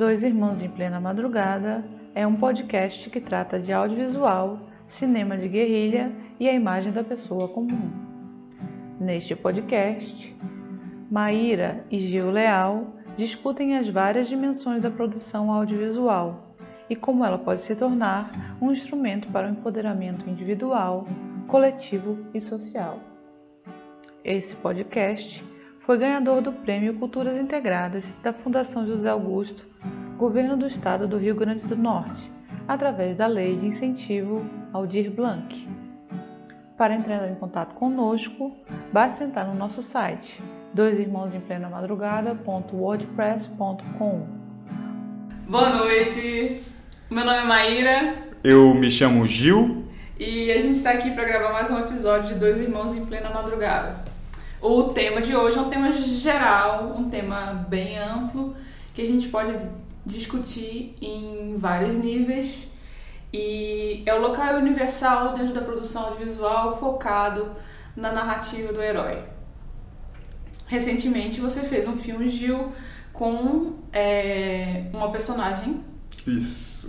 Dois Irmãos em Plena Madrugada é um podcast que trata de audiovisual, cinema de guerrilha e a imagem da pessoa comum. Neste podcast, Maíra e Gil Leal discutem as várias dimensões da produção audiovisual e como ela pode se tornar um instrumento para o empoderamento individual, coletivo e social. Esse podcast foi ganhador do Prêmio Culturas Integradas da Fundação José Augusto, Governo do Estado do Rio Grande do Norte, através da Lei de Incentivo Aldir Blanc. Para entrar em contato conosco, basta entrar no nosso site doisirmãosemplena-madrugada.wordpress.com Boa noite, meu nome é Maíra. Eu me chamo Gil. E a gente está aqui para gravar mais um episódio de Dois Irmãos em Plena Madrugada. O tema de hoje é um tema geral, um tema bem amplo, que a gente pode discutir em vários níveis. E é o local universal dentro da produção audiovisual focado na narrativa do herói. Recentemente você fez um filme, Gil, com é, uma personagem Isso.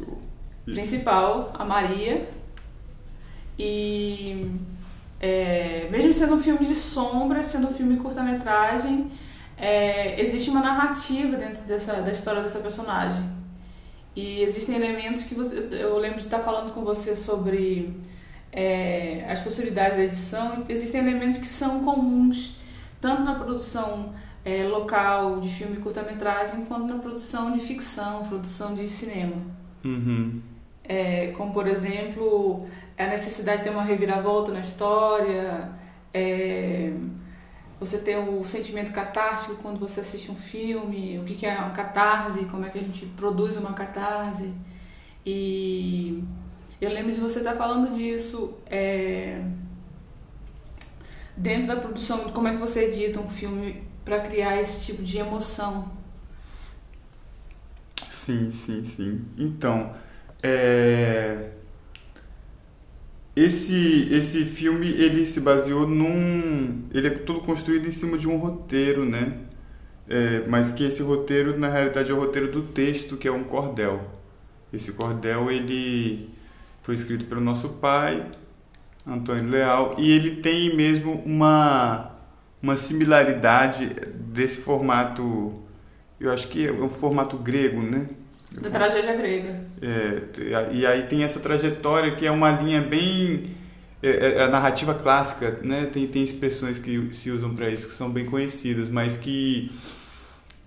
Isso. principal, a Maria. E é, mesmo sendo um filme de sombra, sendo um filme curta-metragem, é, existe uma narrativa dentro dessa, da história dessa personagem. E existem elementos que você. Eu lembro de estar falando com você sobre é, as possibilidades da edição. Existem elementos que são comuns, tanto na produção é, local de filme curta-metragem, quanto na produção de ficção, produção de cinema. Uhum. É, como, por exemplo, a necessidade de ter uma reviravolta na história, é, você ter o sentimento catártico quando você assiste um filme, o que, que é uma catarse, como é que a gente produz uma catarse. E eu lembro de você estar falando disso é, dentro da produção, como é que você edita um filme para criar esse tipo de emoção. Sim, sim, sim. Então, é... esse esse filme ele se baseou num, ele é todo construído em cima de um roteiro, né? É, mas que esse roteiro na realidade é o roteiro do texto, que é um cordel. Esse cordel ele foi escrito pelo nosso pai, Antônio Leal, e ele tem mesmo uma uma similaridade desse formato, eu acho que é um formato grego, né? Da tragédia grega. É, e aí tem essa trajetória que é uma linha bem. É, é a narrativa clássica, né? Tem, tem expressões que se usam para isso que são bem conhecidas, mas que.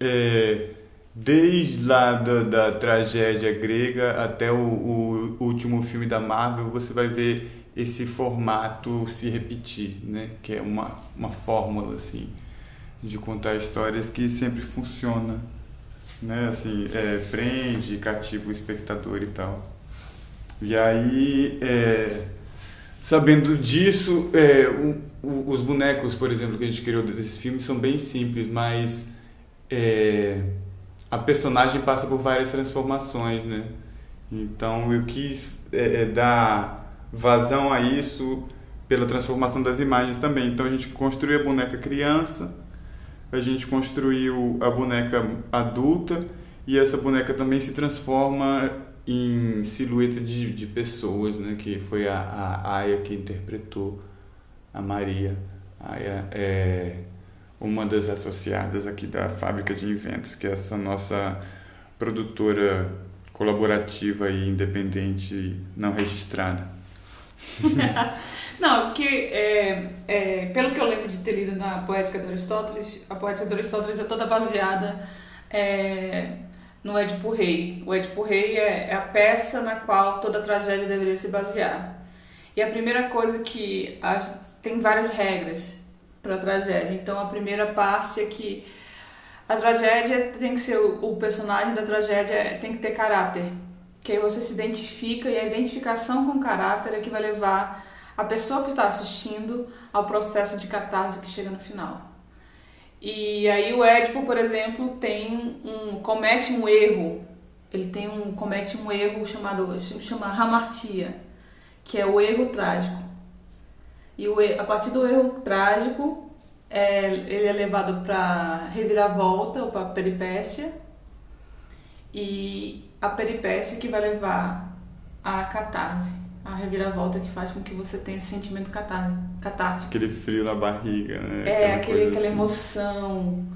É, desde lá da, da tragédia grega até o, o, último filme da Marvel, você vai ver esse formato se repetir, né? Que é uma, uma fórmula, assim, de contar histórias que sempre funciona né? Assim, é, prende, cativa o espectador e tal. E aí, é, sabendo disso, é, o, o, os bonecos, por exemplo, que a gente criou desses filmes são bem simples, mas é, a personagem passa por várias transformações, né? Então eu quis é, é, dar vazão a isso pela transformação das imagens também. Então a gente construiu a boneca criança, a gente construiu a boneca adulta e essa boneca também se transforma em silhueta de, de pessoas, né? Que foi a, a Aya que interpretou a Maria. A Aya é uma das associadas aqui da Fábrica de Inventos, que é essa nossa produtora colaborativa e independente não registrada. Não, porque é, é, pelo que eu lembro de ter lido na Poética de Aristóteles, a Poética de Aristóteles é toda baseada é, no Édipo Rei. O Édipo Rei é, é, a peça na qual toda tragédia deveria se basear. E a primeira coisa que a, tem várias regras para a tragédia. Então a primeira parte é que a tragédia tem que ser o, o personagem da tragédia tem que ter caráter, que aí você se identifica e a identificação com o caráter é que vai levar a pessoa que está assistindo ao processo de catarse que chega no final. E aí o Édipo, por exemplo, tem um comete um erro. Ele tem um comete um erro chamado chama hamartia, que é o erro trágico. E o, a partir do erro trágico, é, ele é levado para reviravolta ou para peripécia. e a peripécia que vai levar à catarse, a reviravolta que faz com que você tenha esse sentimento catar catártico. Aquele frio na barriga, né? É, aquele, aquela assim. emoção.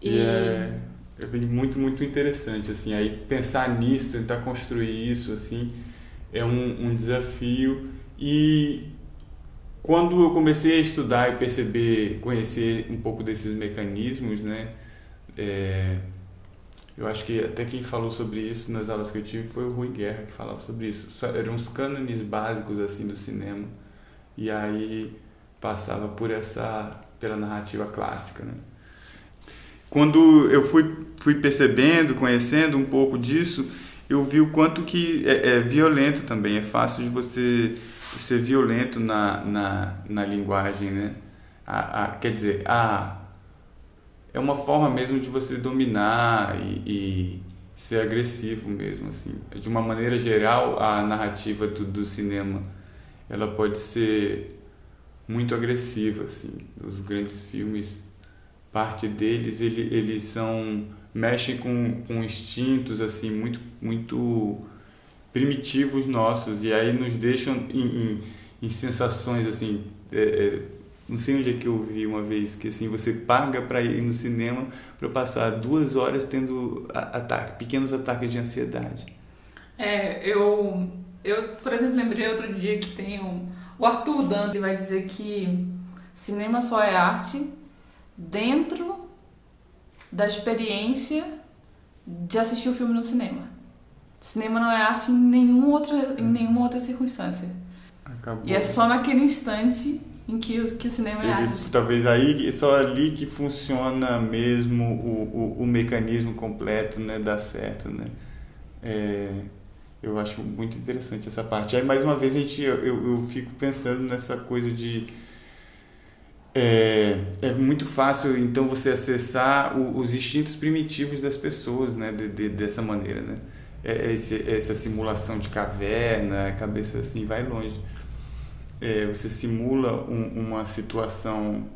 E, e é, é muito, muito interessante, assim, aí pensar nisso, tentar construir isso, assim, é um, um desafio e quando eu comecei a estudar e perceber, conhecer um pouco desses mecanismos, né, é, eu acho que até quem falou sobre isso nas aulas que eu tive foi o Rui Guerra que falava sobre isso. Eram os cânones básicos assim do cinema e aí passava por essa pela narrativa clássica, né? Quando eu fui fui percebendo, conhecendo um pouco disso, eu vi o quanto que é, é violento também, é fácil de você ser violento na, na, na linguagem, né? A, a, quer dizer, a, é uma forma mesmo de você dominar e, e, ser agressivo mesmo, assim. De uma maneira geral, a narrativa do, do cinema, ela pode ser muito agressiva, assim. Os grandes filmes, parte deles, ele, eles são mexem com, com instintos assim muito muito primitivos nossos e aí nos deixam em, em, em sensações assim é, é, não sei onde é que eu vi uma vez que assim você paga para ir no cinema para passar duas horas tendo ataque, pequenos ataques de ansiedade é eu eu por exemplo lembrei outro dia que tem um, o Arthur Dante vai dizer que cinema só é arte dentro da experiência de assistir o filme no cinema. Cinema não é arte em nenhuma outra, em hum. nenhuma outra circunstância. Acabou. E é só naquele instante em que o, que o cinema é Ele, arte. Talvez aí, é só ali que funciona mesmo o, o, o mecanismo completo, né? Dá certo, né? É, eu acho muito interessante essa parte. Aí, mais uma vez, a gente, eu, eu fico pensando nessa coisa de é, é muito fácil então você acessar o, os instintos primitivos das pessoas né de, de, dessa maneira né é, esse, essa simulação de caverna a cabeça assim vai longe é, você simula um, uma situação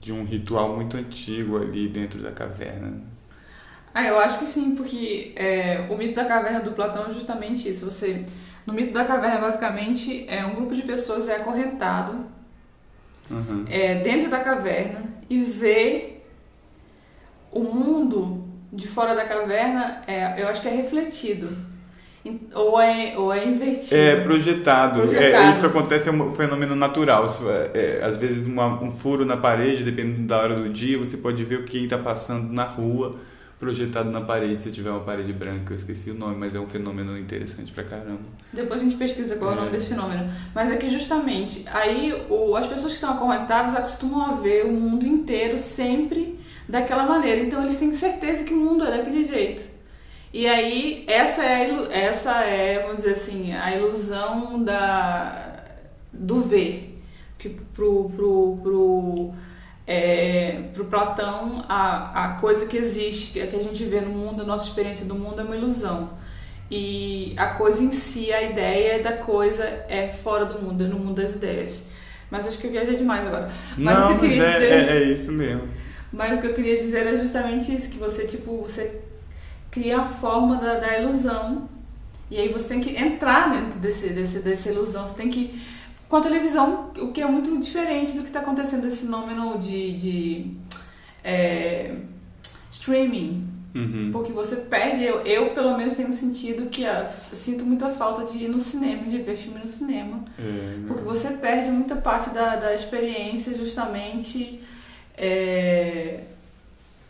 de um ritual muito antigo ali dentro da caverna ah eu acho que sim porque é, o mito da caverna do Platão é justamente isso você no mito da caverna basicamente é um grupo de pessoas é acorrentado uhum. é, dentro da caverna e ver o mundo de fora da caverna, é, eu acho que é refletido. Ou é, ou é invertido. É projetado. projetado. É, isso acontece, é um fenômeno natural. Isso é, é, às vezes, uma, um furo na parede, dependendo da hora do dia, você pode ver o que está passando na rua projetado na parede, se tiver uma parede branca. Eu esqueci o nome, mas é um fenômeno interessante pra caramba. Depois a gente pesquisa qual é, o nome é. desse fenômeno. Mas é que justamente aí o, as pessoas que estão acorrentadas acostumam a ver o mundo inteiro sempre daquela maneira. Então eles têm certeza que o mundo é daquele jeito. E aí essa é, essa é vamos dizer assim, a ilusão da, do ver. Que pro, pro, pro é, para o Platão, a, a coisa que existe, que a gente vê no mundo, a nossa experiência do mundo é uma ilusão. E a coisa em si, a ideia da coisa é fora do mundo, é no mundo das ideias. Mas acho que eu viajei demais agora. Mas Não, o que eu queria é, dizer, é, é isso mesmo. Mas o que eu queria dizer é justamente isso, que você, tipo, você cria a forma da, da ilusão e aí você tem que entrar dentro desse, desse, dessa ilusão, você tem que com a televisão, o que é muito diferente do que está acontecendo esse fenômeno de, de é, streaming. Uhum. Porque você perde, eu, eu pelo menos tenho sentido que a, sinto muita falta de ir no cinema, de ver filme no cinema. É, porque você perde muita parte da, da experiência, justamente é,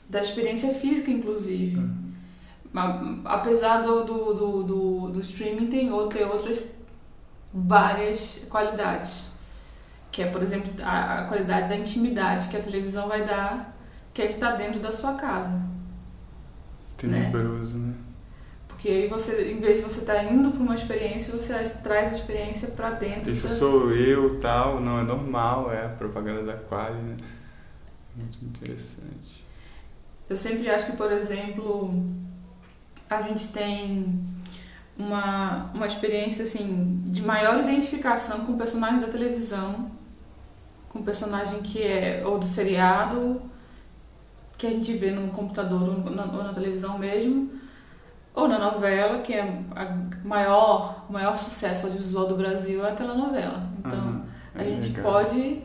da experiência física, inclusive. Uhum. Apesar do, do, do, do, do streaming, tem, outro, tem outras várias qualidades. Que é, por exemplo, a, a qualidade da intimidade que a televisão vai dar, que é estar dentro da sua casa. Tenebroso, né? né? Porque aí você, em vez de você estar tá indo para uma experiência, você traz a experiência para dentro. Isso das... sou eu, tal, não é normal, é a propaganda da Quali, né? Muito interessante. Eu sempre acho que, por exemplo, a gente tem uma, uma experiência assim de maior identificação com o personagem da televisão, com o personagem que é ou do seriado que a gente vê no computador ou na, ou na televisão mesmo, ou na novela, que é a maior, o maior sucesso audiovisual do Brasil é a telenovela. Então, a é gente legal. pode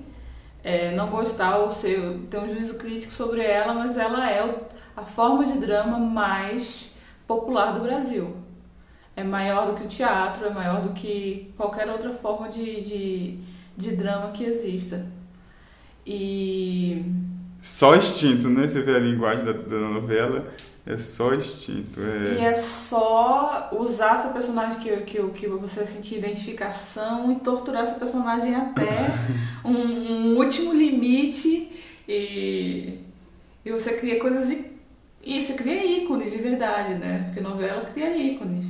é, não gostar ou ser, ter um juízo crítico sobre ela, mas ela é a forma de drama mais popular do Brasil. É maior do que o teatro, é maior do que qualquer outra forma de, de, de drama que exista. E Só instinto, né? Você vê a linguagem da, da novela, é só instinto. E É... é só usar essa personagem que, que, que você sentir identificação e torturar essa personagem até um, um último limite e, e você cria coisas e, você cria ícones de verdade, né? Porque novela cria ícones.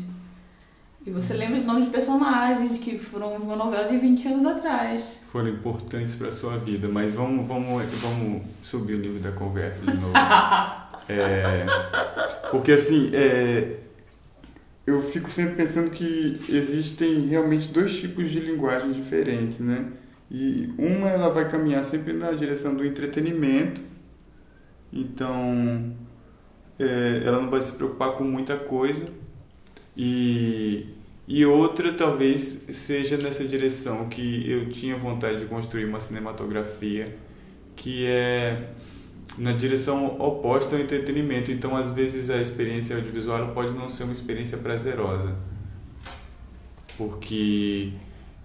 E você lembra os nomes de personagens que foram uma novela de 20 anos atrás. Foram importantes para sua vida, mas vamos, vamos, vamos subir o nível da conversa de novo. É, porque assim, é, eu fico sempre pensando que existem realmente dois tipos de linguagem diferentes, né? E uma ela vai caminhar sempre na direção do entretenimento, então é, ela não vai se preocupar com muita coisa e, e outra talvez seja nessa direção que eu tinha vontade de construir uma cinematografia que é na direção oposta ao entretenimento. Então, às vezes, a experiência audiovisual pode não ser uma experiência prazerosa. Porque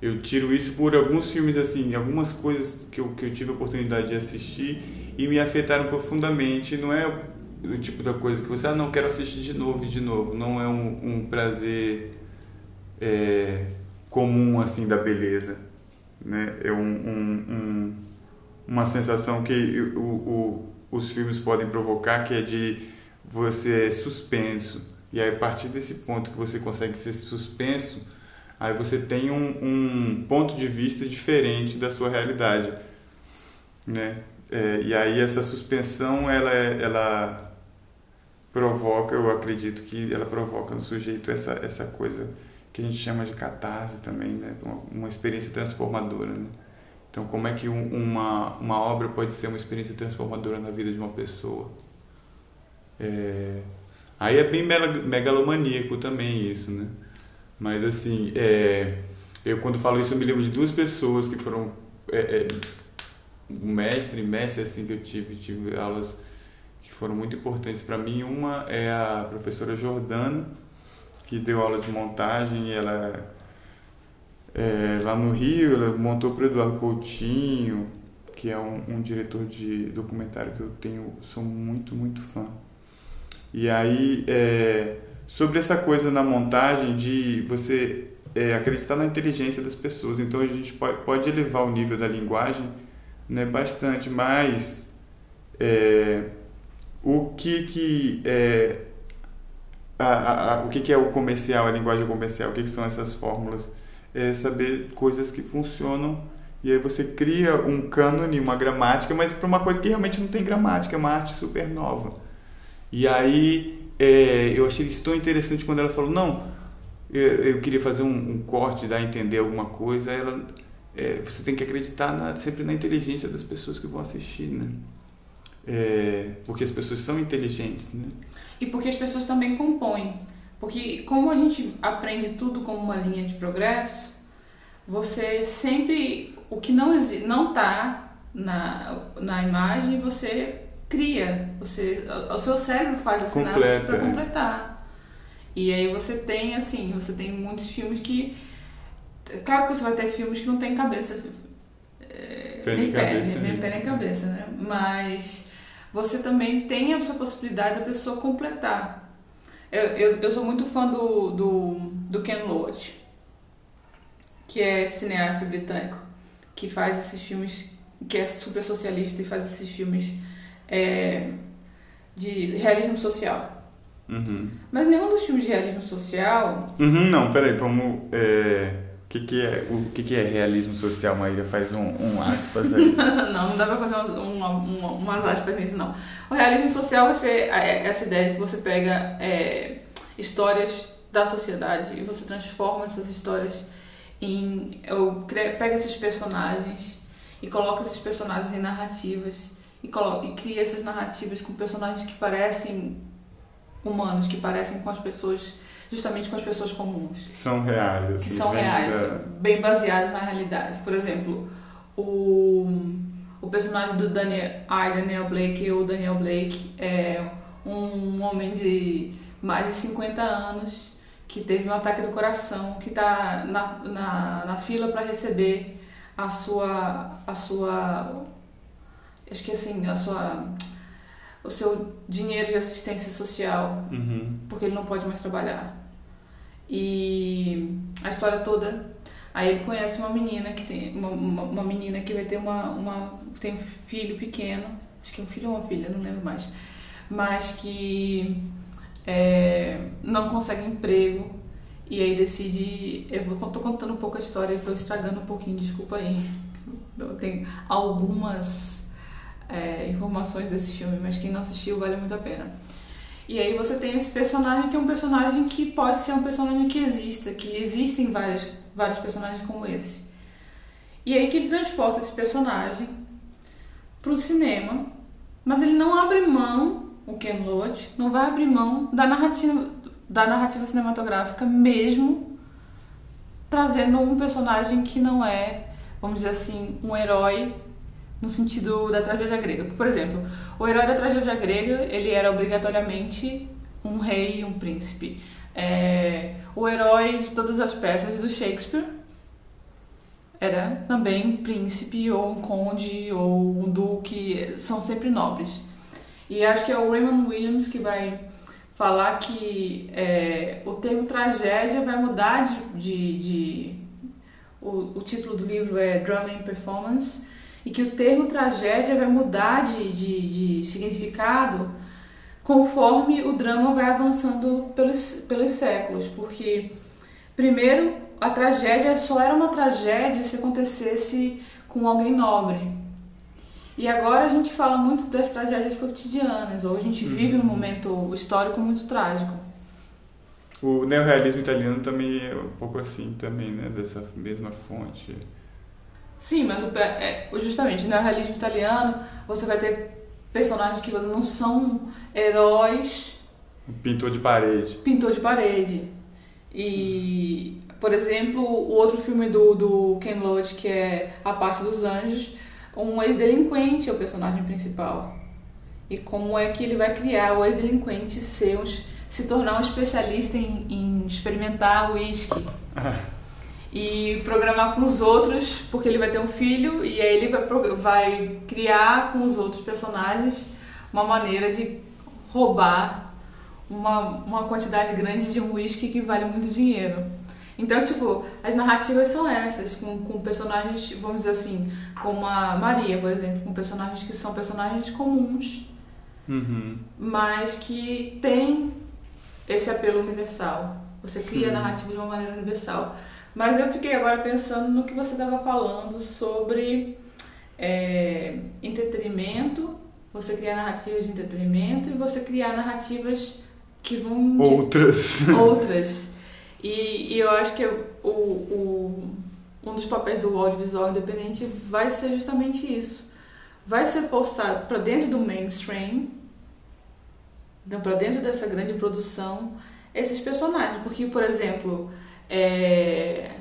eu tiro isso por alguns filmes, assim, algumas coisas que eu, que eu tive a oportunidade de assistir e me afetaram profundamente. Não é o tipo da coisa que você, ah, não, quero assistir de novo e de novo. Não é um, um prazer é, comum, assim, da beleza. Né? É um, um, um uma sensação que o, o, os filmes podem provocar, que é de você é suspenso. E aí, a partir desse ponto que você consegue ser suspenso, aí você tem um, um ponto de vista diferente da sua realidade. Né? É, e aí essa suspensão, ela, é- ela provoca, eu acredito que ela provoca no sujeito essa, essa coisa que a gente chama de catarse também, né? uma, uma experiência transformadora. Né? Então, como é que um- uma, uma obra pode ser uma experiência transformadora na vida de uma pessoa? É, aí é bem megalomaníaco também isso, né? Mas, assim, é, eu quando falo isso, eu me lembro de duas pessoas que foram... É, é, mestre mestre, assim, que eu tive, tive aulas que foram muito importantes para mim. Uma é a professora Jordana, que deu aula de montagem e ela é, lá no Rio, ela montou para o Eduardo Coutinho, que é um, um diretor de documentário que eu tenho, sou muito, muito fã. E aí, é, sobre essa coisa na montagem de você é, acreditar na inteligência das pessoas, então a gente pode, pode elevar o nível da linguagem né, bastante, mas é, o que que é a, a, a- o que que é o comercial, a linguagem comercial, o que que são essas fórmulas? é saber coisas que funcionam e aí você cria um cânone, uma gramática, mas para uma coisa que realmente não tem gramática, é uma arte super nova. E aí é, eu achei isso tão interessante quando ela falou, não, eu, eu queria fazer um, um corte, dar a entender alguma coisa, ela, é, você tem que acreditar na- sempre na inteligência das pessoas que vão assistir, né? É, porque as pessoas são inteligentes, né? E porque as pessoas também compõem. Porque como a gente aprende tudo como uma linha de progresso, você sempre o que não não tá na, na imagem, você cria, você o seu cérebro faz a sinapse Completa, para é. completar. E aí você tem assim, você tem muitos filmes que claro que você vai ter filmes que não tem cabeça é, nem pé, cabeça, nem né? pé nem cabeça, né? Mas você também tem essa possibilidade da pessoa completar. Eu, eu, eu sou muito fã do, do, do Ken Loach, que é cineasta britânico, que faz esses filmes, que é super socialista e faz esses filmes é, de realismo social. Uhum. Mas nenhum dos filmes de realismo social Uhum, não, peraí, vamos. É, o que, que, é, o que, que é realismo social, Maíra? Faz um, um aspas aí. não, não dá pra fazer umas, uma, uma, umas aspas nisso, não. O realismo social você, é essa ideia de que você pega é, histórias da sociedade e você transforma essas histórias em. Cre- pego esses personagens e coloco esses personagens em narrativas e, colo, e cria essas narrativas com personagens que parecem humanos que parecem com as pessoas, justamente com as pessoas comuns. São reais, assim. Que são reais, da... bem baseados na realidade. Por exemplo, o, o personagem do Daniel, I, Daniel Blake, ou Daniel Blake, é um homem de mais de 50 anos que teve um ataque do coração, que está na, na, na fila para receber a sua, a sua, acho que assim, a sua, o seu dinheiro de assistência social, uhum. porque ele não pode mais trabalhar. E a história toda, aí ele conhece uma menina que tem, uma, uma, uma menina que vai ter uma, uma, tem um filho pequeno, acho que é um filho ou uma filha, não lembro mais, mas que é, não consegue emprego e aí decide. Eu tô contando um pouco a história e tô estragando um pouquinho, desculpa aí. Tem algumas é, informações desse filme, mas quem não assistiu vale muito a pena. E aí você tem esse personagem que é um personagem que pode ser um personagem que exista, que existem vários, vários personagens como esse. E aí que ele transporta esse personagem pro cinema, mas ele não abre mão o Ken Loach não vai abrir mão da narrativa, da narrativa cinematográfica, mesmo trazendo um personagem que não é, vamos dizer assim, um herói no sentido da tragédia grega. Por exemplo, o herói da tragédia grega ele era obrigatoriamente um rei e um príncipe. É, o herói de todas as peças do Shakespeare era também um príncipe ou um conde ou um duque, são sempre nobres. E acho que é o Raymond Williams que vai falar que é, o termo tragédia vai mudar de. de, de o, o, título do livro é Drama in Performance, e que o termo tragédia vai mudar de, de, de significado conforme o drama vai avançando pelos, pelos séculos, porque primeiro a tragédia só era uma tragédia se acontecesse com alguém nobre. E agora a gente fala muito das tragédias cotidianas, ou a gente uhum. vive um momento histórico muito trágico. O neorrealismo italiano também é um pouco assim também, né? Dessa mesma fonte. Sim, mas o, é, justamente o neorrealismo italiano, você vai ter personagens que não são heróis. Pintor de parede. Pintor de parede. E, por exemplo, o outro filme do, do Ken Loach, que é A Parte dos Anjos, um ex-delinquente é o personagem principal. E como é que ele vai criar o ex-delinquente ser se tornar um especialista em, em experimentar uísque. e programar com os outros, porque ele vai ter um filho e aí ele vai, criar com os outros personagens uma maneira de roubar uma, uma quantidade grande de um uísque que vale muito dinheiro. Então, tipo, as narrativas são essas, com, com personagens, vamos dizer assim, como a Maria, por exemplo, com personagens que são personagens comuns, uhum. mas que tem esse apelo universal. Você cria Sim. a narrativa de uma maneira universal. Mas eu fiquei agora pensando no que você estava falando sobre é, entretenimento, você criar narrativas de entretenimento e você criar narrativas que vão. Outras. outras. E, e eu acho que o, o, um dos papéis do audiovisual independente vai ser justamente isso. Vai ser forçado para dentro do mainstream, então para dentro dessa grande produção, esses personagens. Porque, por exemplo, é,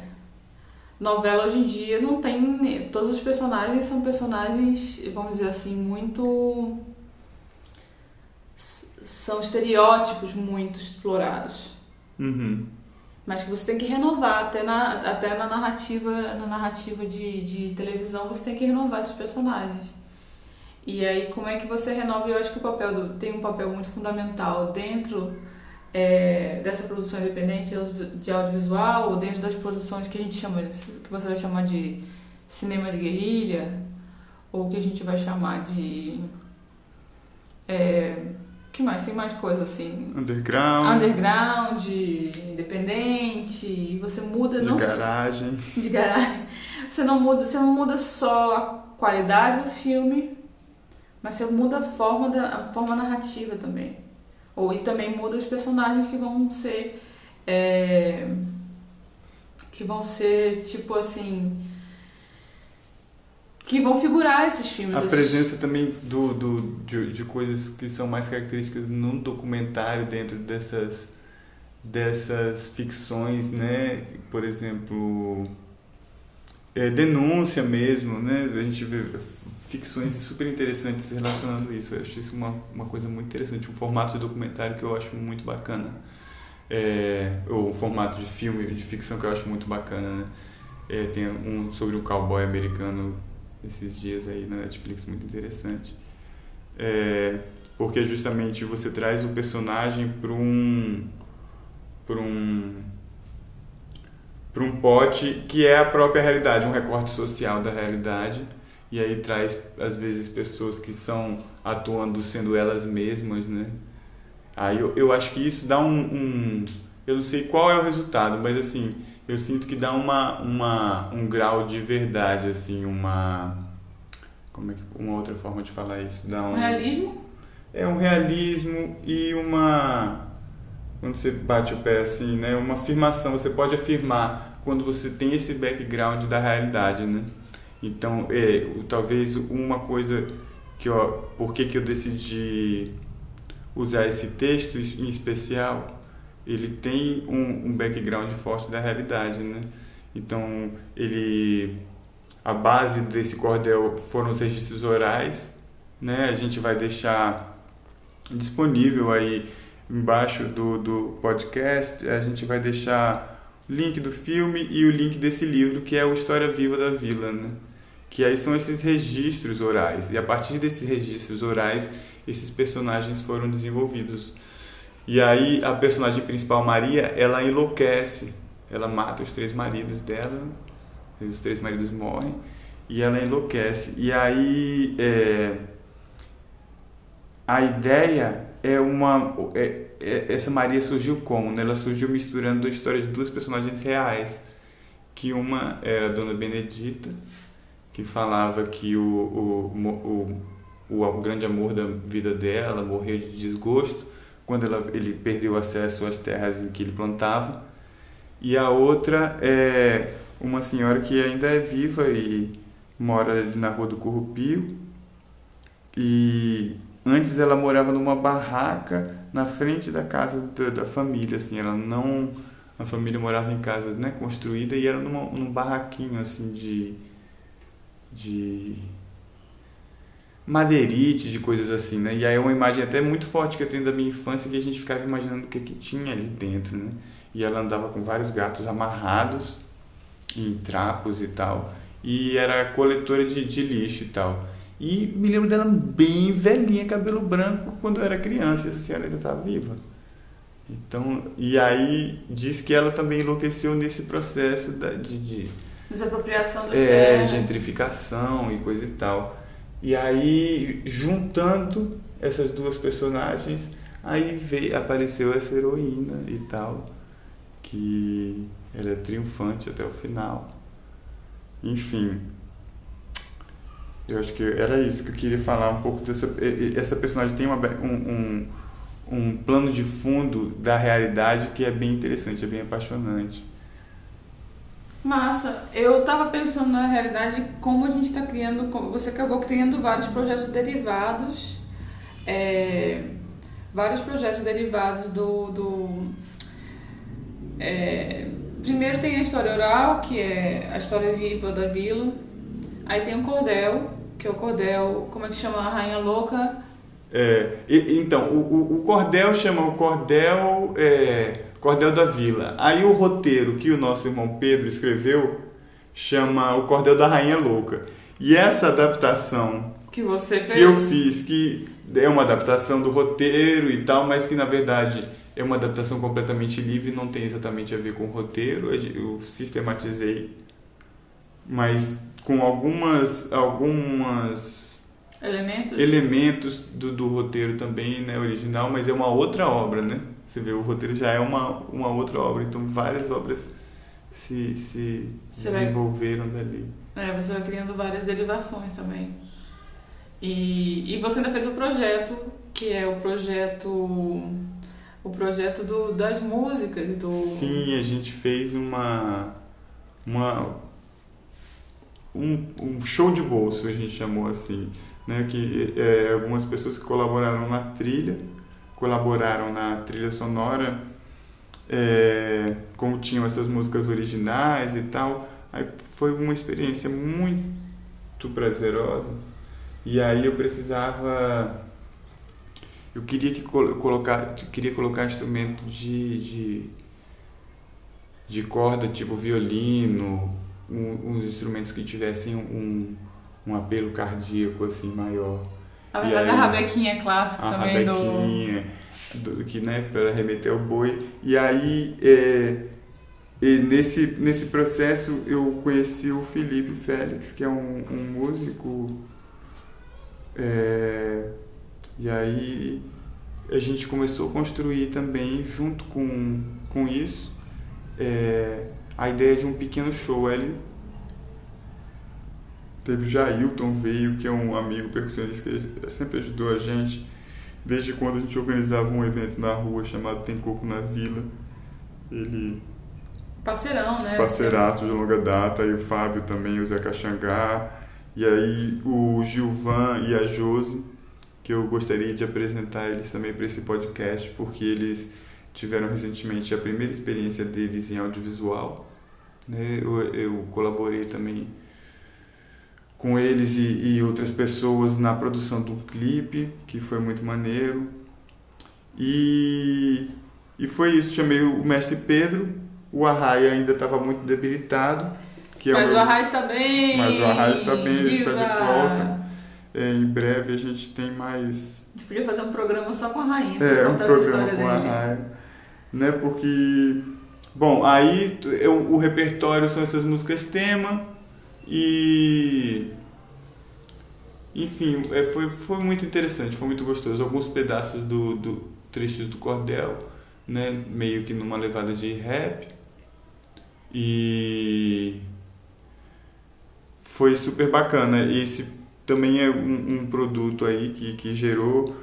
novela hoje em dia não tem. Todos os personagens são personagens, vamos dizer assim, muito. São estereótipos muito explorados. Uhum mas que você tem que renovar até na, até na narrativa na narrativa de, de televisão você tem que renovar esses personagens e aí como é que você renova eu acho que o papel do, tem um papel muito fundamental dentro é, dessa produção independente de audiovisual ou dentro das produções que a gente chama que você vai chamar de cinema de guerrilha ou que a gente vai chamar de é, que mais? Tem mais coisa assim. Underground. Underground, independente. E você muda de não. garagem. De garagem. Você não muda, você não muda só a qualidade do filme, mas você muda a forma, da, a forma narrativa também. Ou e também muda os personagens que vão ser. É, que vão ser tipo assim. que vão figurar esses filmes. A esses... presença também do, do, de, de coisas que são mais características num documentário dentro dessas, dessas ficções, né? Por exemplo, é, denúncia mesmo, né? A gente vê ficções super interessantes relacionando isso. Eu acho isso uma, uma coisa muito interessante, um formato de documentário que eu acho muito bacana. É, ou um formato de filme, de ficção que eu acho muito bacana, né? É, tem um sobre um cowboy americano esses dias aí na Netflix muito interessante. É, porque justamente você traz o personagem para um para um para um pote que é a própria realidade, um recorte social da realidade. E aí traz às vezes pessoas que são atuando sendo elas mesmas, né? Aí eu, eu acho que isso dá um, um eu não sei qual é o resultado, mas assim, eu sinto que dá uma, uma um grau de verdade assim, uma como é que uma outra forma de falar isso? Dá um, um realismo? É um realismo e uma quando você bate o pé assim né? Uma afirmação. Você pode afirmar quando você tem esse background da realidade né então é talvez uma coisa que eu por que que eu decidi usar esse texto em especial ele tem um, um background forte da realidade né então ele a base desse cordel foram os registros orais, né? A gente vai deixar disponível aí embaixo do, do podcast, a gente vai deixar link do filme e o link desse livro, que é o História Viva da Vila, né? Que aí são esses registros orais, e a partir desses registros orais, esses personagens foram desenvolvidos. E aí a personagem principal, Maria, ela enlouquece, ela mata os três maridos dela, os três maridos morrem e ela enlouquece. E aí é, a ideia é uma. É, essa Maria surgiu como? Né? Ela surgiu misturando a história de duas personagens reais. Que uma era a Dona Benedita, que falava que o, o, o, o, grande amor da vida dela morreu de desgosto quando ela, ele perdeu acesso às terras em que ele plantava. E a outra é uma senhora que ainda é viva e mora na rua do Currupio. E antes ela morava numa barraca na frente da casa da, da família, assim, ela não a família morava em casa, né, construída e era numa, num barraquinho assim de de madeirite, de coisas assim, né? E aí é uma imagem até muito forte que eu tenho da minha infância que a gente ficava imaginando o que que tinha ali dentro, né? E ela andava com vários gatos amarrados em trapos e tal. E era coletora de, de lixo e tal. E me lembro dela bem velhinha, cabelo branco, quando eu era criança. Essa senhora ainda estava viva. Então, e aí diz que ela também enlouqueceu nesse processo da, de, de desapropriação das é, terras. gentrificação e coisa e tal. E aí, juntando essas duas personagens, aí veio, apareceu essa heroína e tal, que ela é triunfante até o final. Enfim, eu acho que era isso que eu queria falar um pouco dessa essa personagem tem uma, um, um, um plano de fundo da realidade que é bem interessante, é bem apaixonante. Massa. Eu estava pensando na realidade como a gente está criando, você acabou criando vários projetos derivados, é, vários projetos derivados do, do é, Primeiro tem a história oral, que é a história viva da vila. Aí tem o cordel, que é o cordel, como é que chama? A Rainha Louca. É, e, então, o, o, cordel chama o cordel, é, cordel da vila. Aí o roteiro que o nosso irmão Pedro escreveu chama o cordel da Rainha Louca. E essa adaptação que você fez? que eu fiz, que é uma adaptação do roteiro e tal, mas que na verdade é uma adaptação completamente livre, não tem exatamente a ver com o roteiro, eu sistematizei, mas com algumas algumas elementos, elementos do, do roteiro também, né, original, mas é uma outra obra, né? Você vê, o roteiro já é uma, uma outra obra, então várias obras se, se desenvolveram vai... dali. É, você vai criando várias derivações também. E, e você ainda fez o projeto, que é o projeto o projeto do, das músicas do sim a gente fez uma uma um, um show de bolso, a gente chamou assim, né? Que é, algumas pessoas que colaboraram na trilha, colaboraram na trilha sonora, é, como tinham essas músicas originais e tal. Aí foi uma experiência muito prazerosa. E aí eu precisava eu queria que colocar queria colocar instrumento de, de, de corda tipo violino um, uns instrumentos que tivessem um, um apelo cardíaco assim maior. A verdade a rabequinha clássica também rabequinha do... do... que né para remeter ao boi. E aí é, e nesse nesse processo eu conheci o Felipe Félix que é um, um músico é, e aí a gente começou a construir também, junto com, com isso, é, a ideia de um pequeno show. Ele teve o Jailton veio, que é um amigo percussionista que sempre ajudou a gente, desde quando a gente organizava um evento na rua chamado Tem Coco na Vila. Ele Parceirão, né? Parceiraço de longa data, e o Fábio também, o Zé Caxangá, e aí o Gilvan e a Josi que eu gostaria de apresentar eles também para esse podcast, porque eles tiveram recentemente a primeira experiência deles em audiovisual. Né? Eu, eu colaborei também com eles e, e, outras pessoas na produção um clipe, que foi muito maneiro. E, e foi isso, chamei o mestre Pedro, o Arraia ainda estava muito debilitado. Que mas é o, o Arraia está bem! Mas o Arraia está bem, ele está de volta. É, em breve a gente tem mais. A gente podia fazer um programa só com a rainha. É, um programa com dele. a rainha. Né, porque. Bom, aí eu, o repertório são essas músicas tema e. Enfim, é, foi, foi muito interessante, foi muito gostoso. Alguns pedaços do, do trechos do cordel, né, meio que numa levada de rap. E foi super bacana. Esse também é um, um produto aí que, que gerou,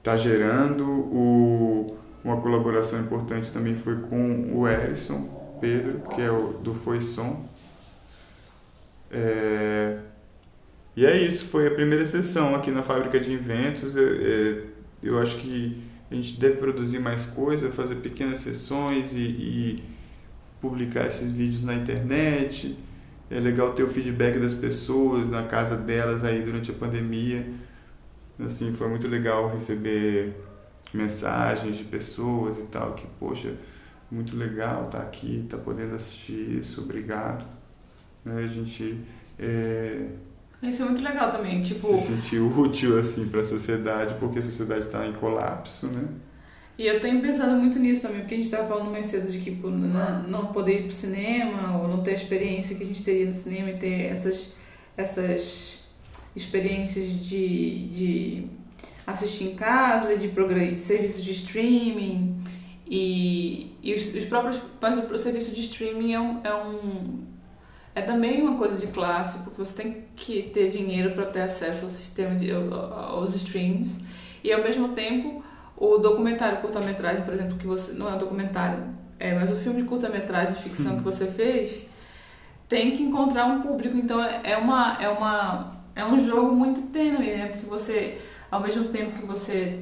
está gerando. O, uma colaboração importante também foi com o Erison Pedro, que é o do Foi Som. É, e é isso, foi a primeira sessão aqui na Fábrica de Inventos. Eu, é, eu acho que a gente deve produzir mais coisa, fazer pequenas sessões e, e publicar esses vídeos na internet é legal ter o feedback das pessoas na casa delas aí durante a pandemia. Assim, foi muito legal receber mensagens de pessoas e tal, que, poxa, muito legal estar tá aqui, estar tá podendo assistir isso, obrigado. Né? A gente. É, isso é muito legal também, tipo... Se sentir útil, assim, para a sociedade, porque a sociedade está em colapso, né? E eu tenho pensado muito nisso também, porque a gente estava falando mais cedo de que tipo, não, não poder ir pro cinema, ou não ter a experiência que a gente teria no cinema e ter essas, essas experiências de, de assistir em casa, de, de serviços de streaming. E, e os, os próprios. Mas o, serviço de streaming é um, é um. É também uma coisa de classe, porque você tem que ter dinheiro para ter acesso ao sistema de, aos streams. E ao mesmo tempo o documentário curta-metragem, por exemplo, que você. Não é um documentário, é, mas o filme de curta-metragem de ficção que você fez tem que encontrar um público. Então é, é uma. É uma é um jogo muito tênue, né? Porque você, ao mesmo tempo que você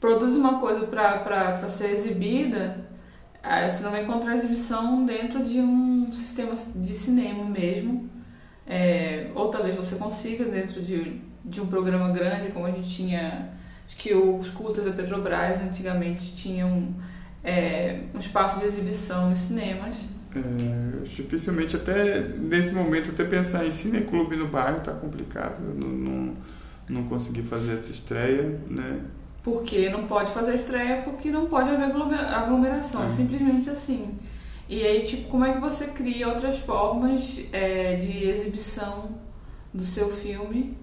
produz uma coisa para ser exibida, você não vai encontrar exibição dentro de um sistema de cinema mesmo. É, ou talvez você consiga dentro de, de um programa grande, como a gente tinha que os cultos da Petrobras antigamente tinham é, um espaço de exibição nos cinemas. É, dificilmente até nesse momento até pensar em cineclube no bairro está complicado. Eu não, não, não consegui fazer essa estreia, né? Porque não pode fazer estreia porque não pode haver aglomeração, é, é simplesmente assim. E aí, tipo, como é que você cria outras formas é, de exibição do seu filme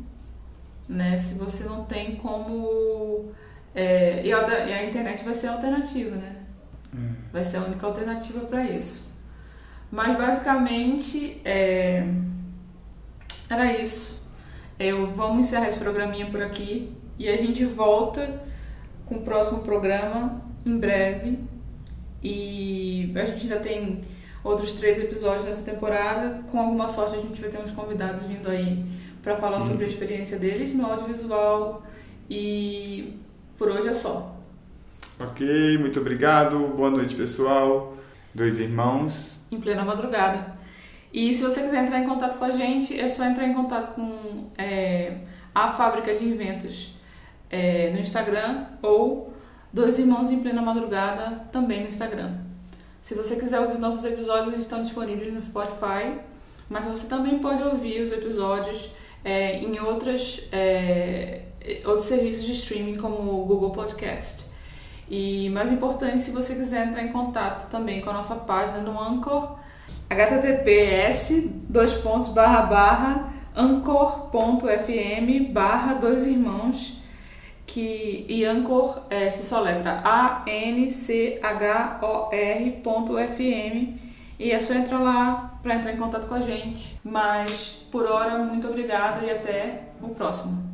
né? Se você não tem como. É, e, a, internet vai ser a alternativa, né? Hum. Vai ser a única alternativa para isso. Mas basicamente é, era isso. Eu, vamos encerrar esse programinha por aqui e a gente volta com o próximo programa em breve. E a gente ainda tem outros três episódios nessa temporada. Com alguma sorte, a gente vai ter uns convidados vindo aí para falar sobre a experiência deles no audiovisual. E por hoje é só. Ok, muito obrigado. Boa noite, pessoal. Dois irmãos. Em plena madrugada. E se você quiser entrar em contato com a gente, é só entrar em contato com é, a Fábrica de Inventos é, no Instagram ou Dois Irmãos em Plena Madrugada também no Instagram. Se você quiser ouvir nossos episódios, eles estão disponíveis no Spotify, mas você também pode ouvir os episódios é, em outras, é, outros serviços de streaming, como o Google Podcast. E mais importante, se você quiser entrar em contato também com a nossa página no Anchor, https dois pontos barra barra anchor.fm barra dois irmãos que e Anchor é, se soletra A-N-C-H-O-R.fm e é só entrar lá para entrar em contato com a gente. Mas por hora, muito obrigada e até o próximo.